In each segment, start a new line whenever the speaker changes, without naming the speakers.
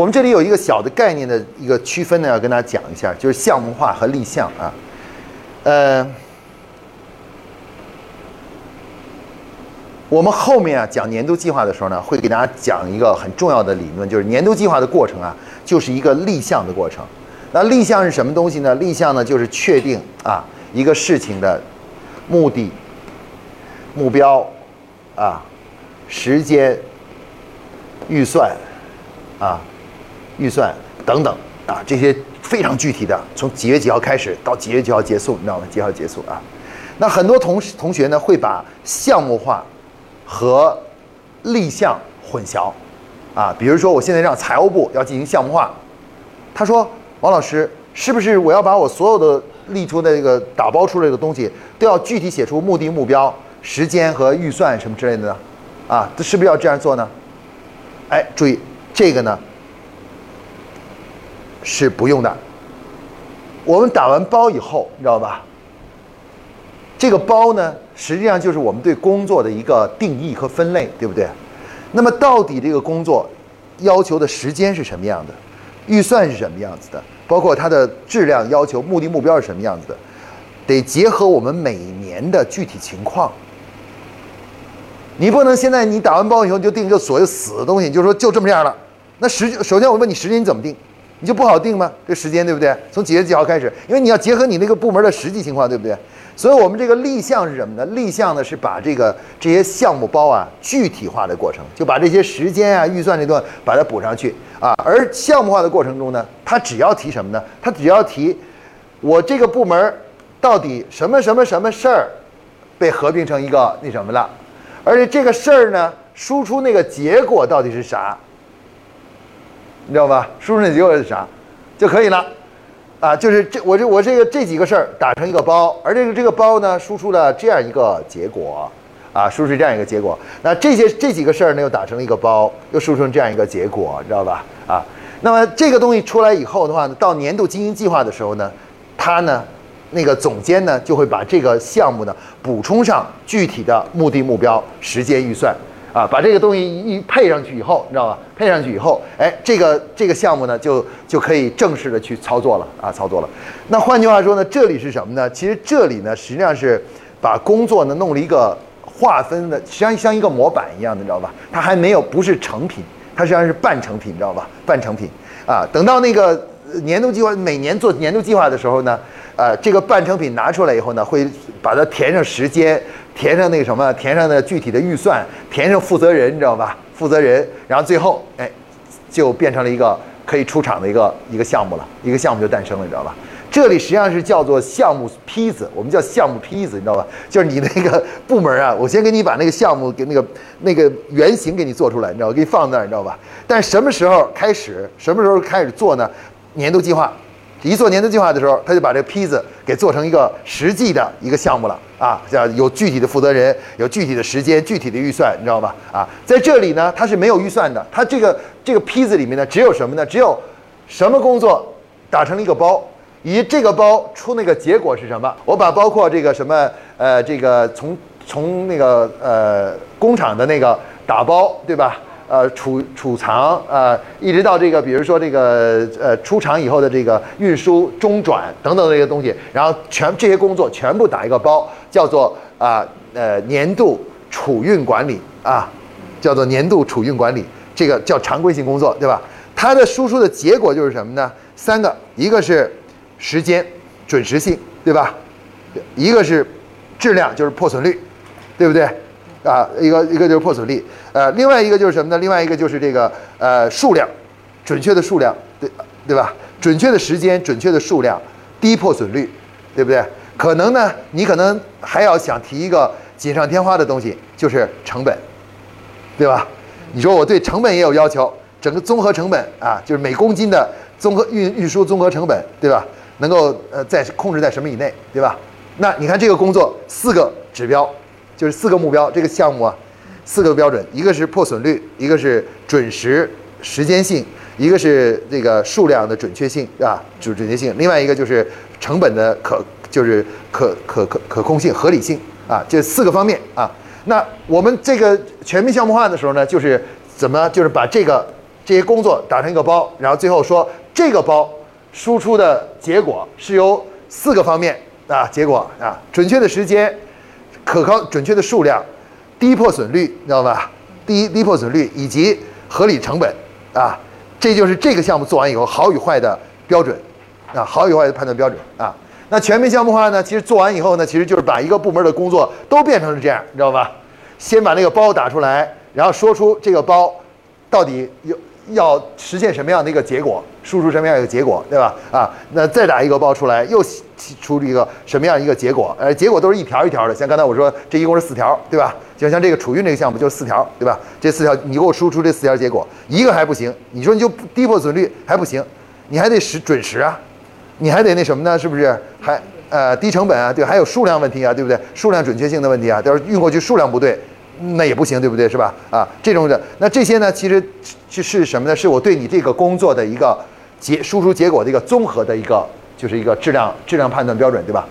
我们这里有一个小的概念的一个区分呢，要跟大家讲一下，就是项目化和立项啊。呃，我们后面啊讲年度计划的时候呢，会给大家讲一个很重要的理论，就是年度计划的过程啊，就是一个立项的过程。那立项是什么东西呢？立项呢，就是确定啊一个事情的目的、目标啊、时间、预算啊。预算等等啊，这些非常具体的，从几月几号开始到几月几号结束，你知道吗？几号结束啊？那很多同同学呢会把项目化和立项混淆啊。比如说，我现在让财务部要进行项目化，他说：“王老师，是不是我要把我所有的立出的这个打包出来的东西都要具体写出目的、目标、时间和预算什么之类的呢？啊，这是不是要这样做呢？”哎，注意这个呢。是不用的。我们打完包以后，你知道吧？这个包呢，实际上就是我们对工作的一个定义和分类，对不对？那么到底这个工作要求的时间是什么样的？预算是什么样子的？包括它的质量要求、目的目标是什么样子的？得结合我们每年的具体情况。你不能现在你打完包以后就定一个所谓死的东西，就说就这么样了。那时首先我问你时间你怎么定？你就不好定吗？这时间对不对？从几月几号开始？因为你要结合你那个部门的实际情况，对不对？所以我们这个立项是什么呢？立项呢是把这个这些项目包啊具体化的过程，就把这些时间啊、预算这段把它补上去啊。而项目化的过程中呢，它只要提什么呢？它只要提我这个部门到底什么什么什么事儿被合并成一个那什么了，而且这个事儿呢输出那个结果到底是啥？你知道吧？输入的结果是啥，就可以了，啊，就是这我这我这个这几个事儿打成一个包，而这个这个包呢，输出了这样一个结果，啊，输出这样一个结果。那这些这几个事儿呢，又打成了一个包，又输出这样一个结果，你知道吧？啊，那么这个东西出来以后的话呢，到年度经营计划的时候呢，它呢，那个总监呢，就会把这个项目呢补充上具体的目的、目标、时间、预算。啊，把这个东西一配上去以后，你知道吧？配上去以后，哎，这个这个项目呢，就就可以正式的去操作了啊，操作了。那换句话说呢，这里是什么呢？其实这里呢，实际上是把工作呢弄了一个划分的，实际上像一个模板一样的，你知道吧？它还没有不是成品，它实际上是半成品，你知道吧？半成品啊，等到那个年度计划，每年做年度计划的时候呢。呃，这个半成品拿出来以后呢，会把它填上时间，填上那个什么，填上的具体的预算，填上负责人，你知道吧？负责人，然后最后，哎，就变成了一个可以出厂的一个一个项目了，一个项目就诞生了，你知道吧？这里实际上是叫做项目坯子，我们叫项目坯子，你知道吧？就是你那个部门啊，我先给你把那个项目给那个那个原型给你做出来，你知道，我给你放那儿，你知道吧？但什么时候开始，什么时候开始做呢？年度计划。一做年度计划的时候，他就把这个坯子给做成一个实际的一个项目了啊，叫有具体的负责人，有具体的时间、具体的预算，你知道吧？啊，在这里呢，它是没有预算的，它这个这个坯子里面呢，只有什么呢？只有什么工作打成了一个包，以这个包出那个结果是什么？我把包括这个什么呃，这个从从那个呃工厂的那个打包，对吧？呃，储储藏呃，一直到这个，比如说这个呃，出厂以后的这个运输、中转等等这些东西，然后全这些工作全部打一个包，叫做啊呃年度储运管理啊，叫做年度储运管理，这个叫常规性工作，对吧？它的输出的结果就是什么呢？三个，一个是时间准时性，对吧？一个是质量，就是破损率，对不对？啊，一个一个就是破损率，呃，另外一个就是什么呢？另外一个就是这个呃数量，准确的数量，对对吧？准确的时间，准确的数量，低破损率，对不对？可能呢，你可能还要想提一个锦上添花的东西，就是成本，对吧？你说我对成本也有要求，整个综合成本啊，就是每公斤的综合运运输综合成本，对吧？能够呃在控制在什么以内，对吧？那你看这个工作四个指标。就是四个目标，这个项目啊，四个标准，一个是破损率，一个是准时时间性，一个是这个数量的准确性，对吧？准准确性，另外一个就是成本的可，就是可可可可控性、合理性啊，这四个方面啊。那我们这个全面项目化的时候呢，就是怎么，就是把这个。这些工作打成一个包，然后最后说这个包输出的结果是由四个方面啊，结果啊，准确的时间、可靠准确的数量、低破损率，你知道吧？低低破损率以及合理成本啊，这就是这个项目做完以后好与坏的标准啊，好与坏的判断标准啊。那全面项目化呢，其实做完以后呢，其实就是把一个部门的工作都变成了这样，你知道吧？先把那个包打出来，然后说出这个包到底有要实现什么样的一个结果，输出什么样一个结果，对吧？啊，那再打一个包出来，又出一个什么样一个结果？呃，结果都是一条一条的，像刚才我说这一共是四条，对吧？就像这个储运这个项目就是四条，对吧？这四条你给我输出这四条结果，一个还不行，你说你就低破损率还不行，你还得时准时啊。你还得那什么呢？是不是？还呃低成本啊？对，还有数量问题啊，对不对？数量准确性的问题啊，要是运过去数量不对，那也不行，对不对？是吧？啊，这种的，那这些呢，其实是是什么呢？是我对你这个工作的一个结输出结果的一个综合的一个，就是一个质量质量判断标准，对吧？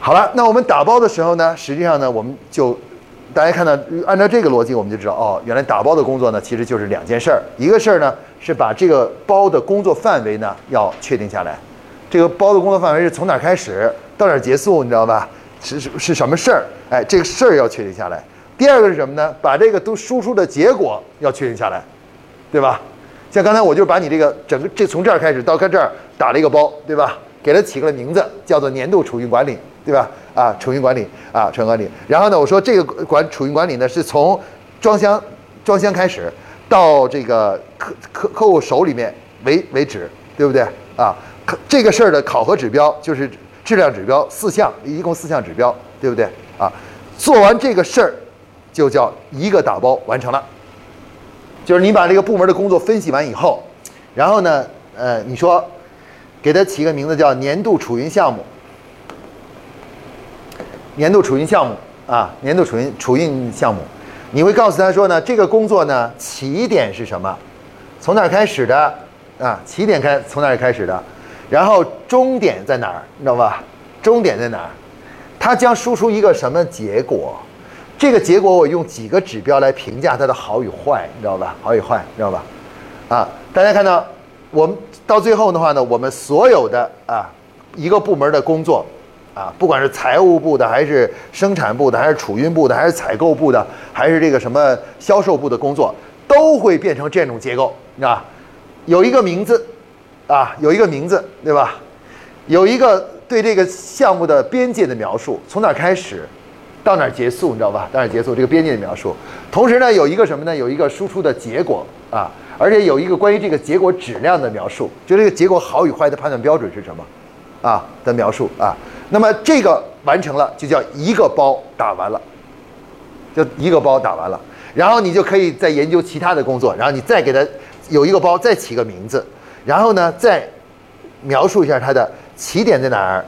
好了，那我们打包的时候呢，实际上呢，我们就大家看到，按照这个逻辑，我们就知道，哦，原来打包的工作呢，其实就是两件事儿，一个事儿呢是把这个包的工作范围呢要确定下来。这个包的工作范围是从哪开始到哪结束，你知道吧？是是是什么事儿？哎，这个事儿要确定下来。第二个是什么呢？把这个都输出的结果要确定下来，对吧？像刚才我就把你这个整个这从这儿开始到这儿打了一个包，对吧？给它起个名字，叫做年度储运管理，对吧？啊，储运管理啊，储运管理。然后呢，我说这个管储运管理呢，是从装箱装箱开始到这个客客客户手里面为为止，对不对？啊。这个事儿的考核指标就是质量指标四项，一共四项指标，对不对啊？做完这个事儿，就叫一个打包完成了。就是你把这个部门的工作分析完以后，然后呢，呃，你说给它起个名字叫年度储运项目，年度储运项目啊，年度储运储运项目，你会告诉他说呢，这个工作呢起点是什么？从哪开始的啊？起点开从哪开始的？然后终点在哪儿？你知道吧？终点在哪儿？它将输出一个什么结果？这个结果我用几个指标来评价它的好与坏，你知道吧？好与坏，你知道吧？啊，大家看到，我们到最后的话呢，我们所有的啊一个部门的工作啊，不管是财务部的，还是生产部的，还是储运部的，还是采购部的，还是这个什么销售部的工作，都会变成这种结构，你知道吧？有一个名字。啊，有一个名字，对吧？有一个对这个项目的边界的描述，从哪开始，到哪儿结束，你知道吧？到哪儿结束这个边界的描述。同时呢，有一个什么呢？有一个输出的结果啊，而且有一个关于这个结果质量的描述，就这个结果好与坏的判断标准是什么啊的描述啊。那么这个完成了，就叫一个包打完了，就一个包打完了。然后你就可以再研究其他的工作，然后你再给它有一个包，再起个名字。然后呢，再描述一下它的起点在哪儿，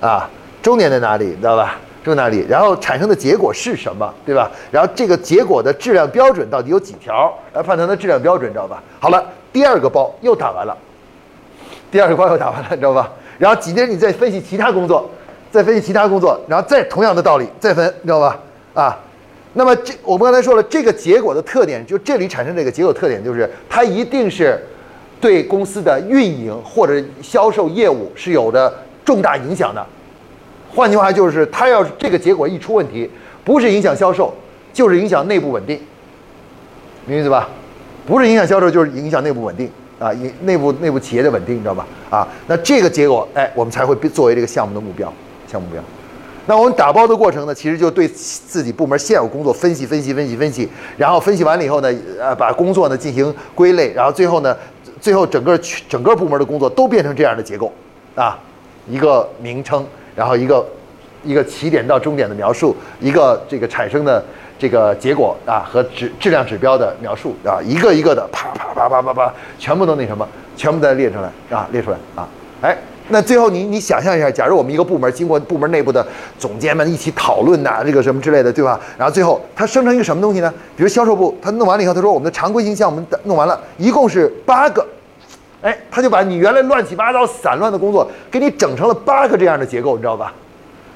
啊，终点在哪里，你知道吧？终哪里？然后产生的结果是什么，对吧？然后这个结果的质量标准到底有几条？来判断的质量标准，知道吧？好了，第二个包又打完了，第二个包又打完了，你知道吧？然后紧接着你再分析其他工作，再分析其他工作，然后再同样的道理再分，你知道吧？啊，那么这我们刚才说了，这个结果的特点，就这里产生这个结果特点，就是它一定是。对公司的运营或者销售业务是有着重大影响的。换句话就是，它要是这个结果一出问题，不是影响销售，就是影响内部稳定，明意思吧？不是影响销售，就是影响内部稳定啊，影内部内部企业的稳定，你知道吧？啊，那这个结果，哎，我们才会作为这个项目的目标，项目目标。那我们打包的过程呢，其实就对自己部门现有工作分析分析分析分析，然后分析完了以后呢，呃，把工作呢进行归类，然后最后呢。最后，整个整个部门的工作都变成这样的结构，啊，一个名称，然后一个一个起点到终点的描述，一个这个产生的这个结果啊和质质量指标的描述啊，一个一个的啪啪啪啪啪啪，全部都那什么，全部再列出来啊，列出来啊，哎，那最后你你想象一下，假如我们一个部门经过部门内部的总监们一起讨论呐，这个什么之类的，对吧？然后最后它生成一个什么东西呢？比如销售部，他弄完了以后，他说我们的常规性项目弄完了，一共是八个。哎，他就把你原来乱七八糟、散乱的工作，给你整成了八个这样的结构，你知道吧？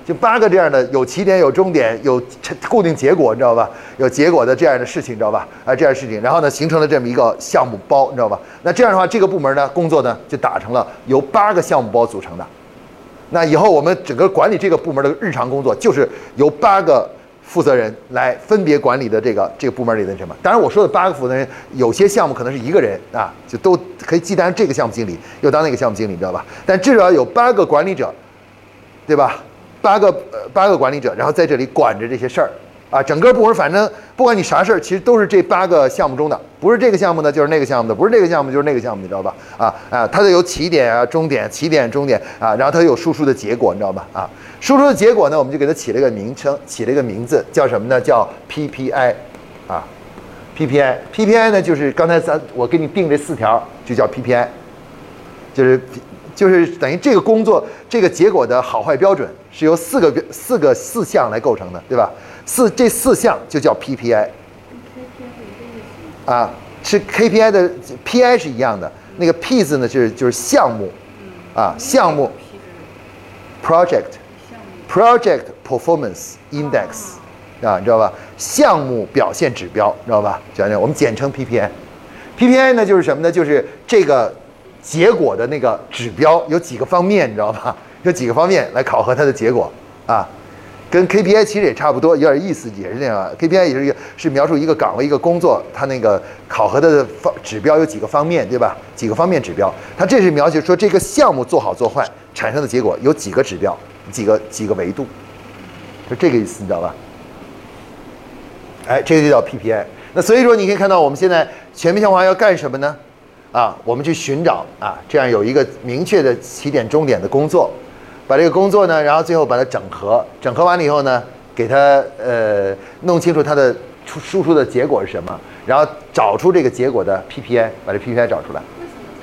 就八个这样的有起点、有终点、有固定结果，你知道吧？有结果的这样的事情，你知道吧？啊，这样的事情，然后呢，形成了这么一个项目包，你知道吧？那这样的话，这个部门呢，工作呢，就打成了由八个项目包组成的。那以后我们整个管理这个部门的日常工作，就是由八个负责人来分别管理的这个这个部门里的什么？当然，我说的八个负责人，有些项目可能是一个人啊，就都可以既当这个项目经理，又当那个项目经理，你知道吧？但至少有八个管理者，对吧？八个呃八个管理者，然后在这里管着这些事儿，啊，整个部门反正不管你啥事儿，其实都是这八个项目中的，不是这个项目的，就是那个项目的，不是这个项目就是那个项目，你知道吧？啊啊，它得有起点啊、终点、起点、终点啊，然后它有输出的结果，你知道吧？啊，输出的结果呢，我们就给它起了个名称，起了个名字，叫什么呢？叫 PPI，啊，PPI，PPI 呢就是刚才咱我给你定这四条，就叫 PPI，就是。就是等于这个工作这个结果的好坏标准是由四个四个四项来构成的，对吧？四这四项就叫 PPI。啊，是 KPI 的 PI 是一样的，那个 P 字呢是就是项目，啊项目，project，project performance index，啊你知道吧？项目表现指标，知道吧？讲讲我们简称 PPI。PPI 呢就是什么呢？就是这个。结果的那个指标有几个方面，你知道吧？有几个方面来考核它的结果啊，跟 KPI 其实也差不多，有点意思，也是这样。KPI 也是一个是描述一个岗位一个工作，它那个考核的方指标有几个方面，对吧？几个方面指标，它这是描写说这个项目做好做坏产生的结果有几个指标，几个几个维度，就这个意思，你知道吧？哎，这个就叫 PPI。那所以说你可以看到我们现在全面项化要干什么呢？啊，我们去寻找啊，这样有一个明确的起点、终点的工作，把这个工作呢，然后最后把它整合，整合完了以后呢，给它呃弄清楚它的出输出的结果是什么，然后找出这个结果的 PPI，把这 PPI 找出来。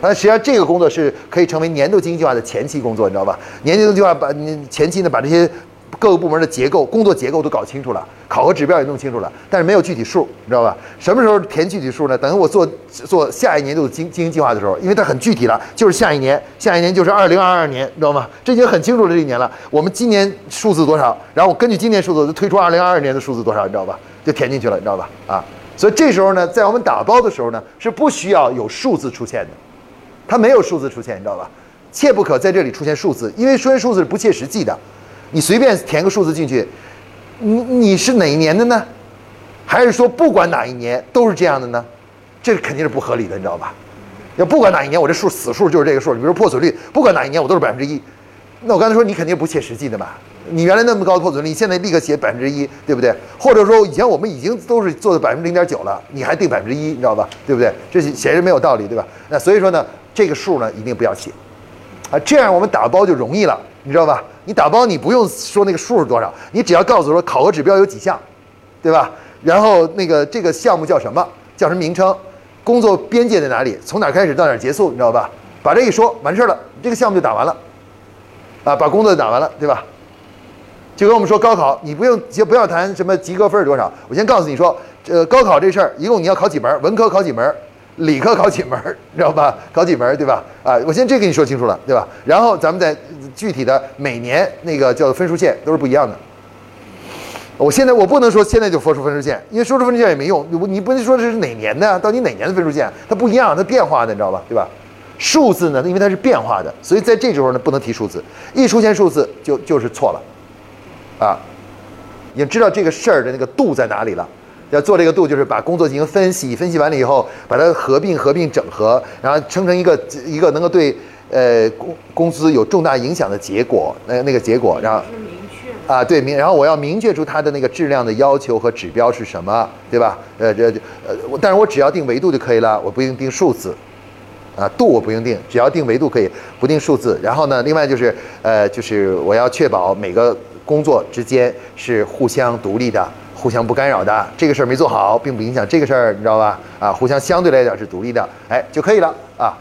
那实际上这个工作是可以成为年度经济计划的前期工作，你知道吧？年度经济计划把前期呢把这些。各个部门的结构、工作结构都搞清楚了，考核指标也弄清楚了，但是没有具体数，你知道吧？什么时候填具体数呢？等我做做下一年度的经经营计划的时候，因为它很具体了，就是下一年，下一年就是二零二二年，你知道吗？这已经很清楚了，这一年了。我们今年数字多少？然后我根据今年数字就推出二零二二年的数字多少，你知道吧？就填进去了，你知道吧？啊，所以这时候呢，在我们打包的时候呢，是不需要有数字出现的，它没有数字出现，你知道吧？切不可在这里出现数字，因为出现数字是不切实际的。你随便填个数字进去，你你是哪一年的呢？还是说不管哪一年都是这样的呢？这肯定是不合理的，你知道吧？要不管哪一年，我这数死数就是这个数。你比如破损率，不管哪一年我都是百分之一，那我刚才说你肯定不切实际的嘛。你原来那么高的破损率，你现在立刻写百分之一，对不对？或者说以前我们已经都是做的百分之零点九了，你还定百分之一，你知道吧？对不对？这显然没有道理，对吧？那所以说呢，这个数呢一定不要写，啊，这样我们打包就容易了，你知道吧？你打包你不用说那个数是多少，你只要告诉说考核指标有几项，对吧？然后那个这个项目叫什么，叫什么名称，工作边界在哪里，从哪开始到哪结束，你知道吧？把这一说完事儿了，这个项目就打完了，啊，把工作打完了，对吧？就跟我们说高考，你不用就不要谈什么及格分是多少，我先告诉你说，这高考这事儿一共你要考几门，文科考几门。理科考几门，知道吧？考几门，对吧？啊，我先这跟你说清楚了，对吧？然后咱们再具体的每年那个叫分数线都是不一样的。我现在我不能说现在就说出分数线，因为说出分数线也没用。你不能说这是哪年的，到底哪年的分数线？它不一样，它变化的，你知道吧？对吧？数字呢，因为它是变化的，所以在这时候呢不能提数字，一出现数字就就是错了，啊，已经知道这个事儿的那个度在哪里了。要做这个度，就是把工作进行分析，分析完了以后，把它合并、合并整合，然后生成一个一个能够对呃公公司有重大影响的结果，那那个结果，然后啊对明，然后我要明确出它的那个质量的要求和指标是什么，对吧？呃这呃，但是我只要定维度就可以了，我不用定数字，啊度我不用定，只要定维度可以，不定数字。然后呢，另外就是呃就是我要确保每个工作之间是互相独立的。互相不干扰的这个事儿没做好，并不影响这个事儿，你知道吧？啊，互相相对来讲是独立的，哎，就可以了啊。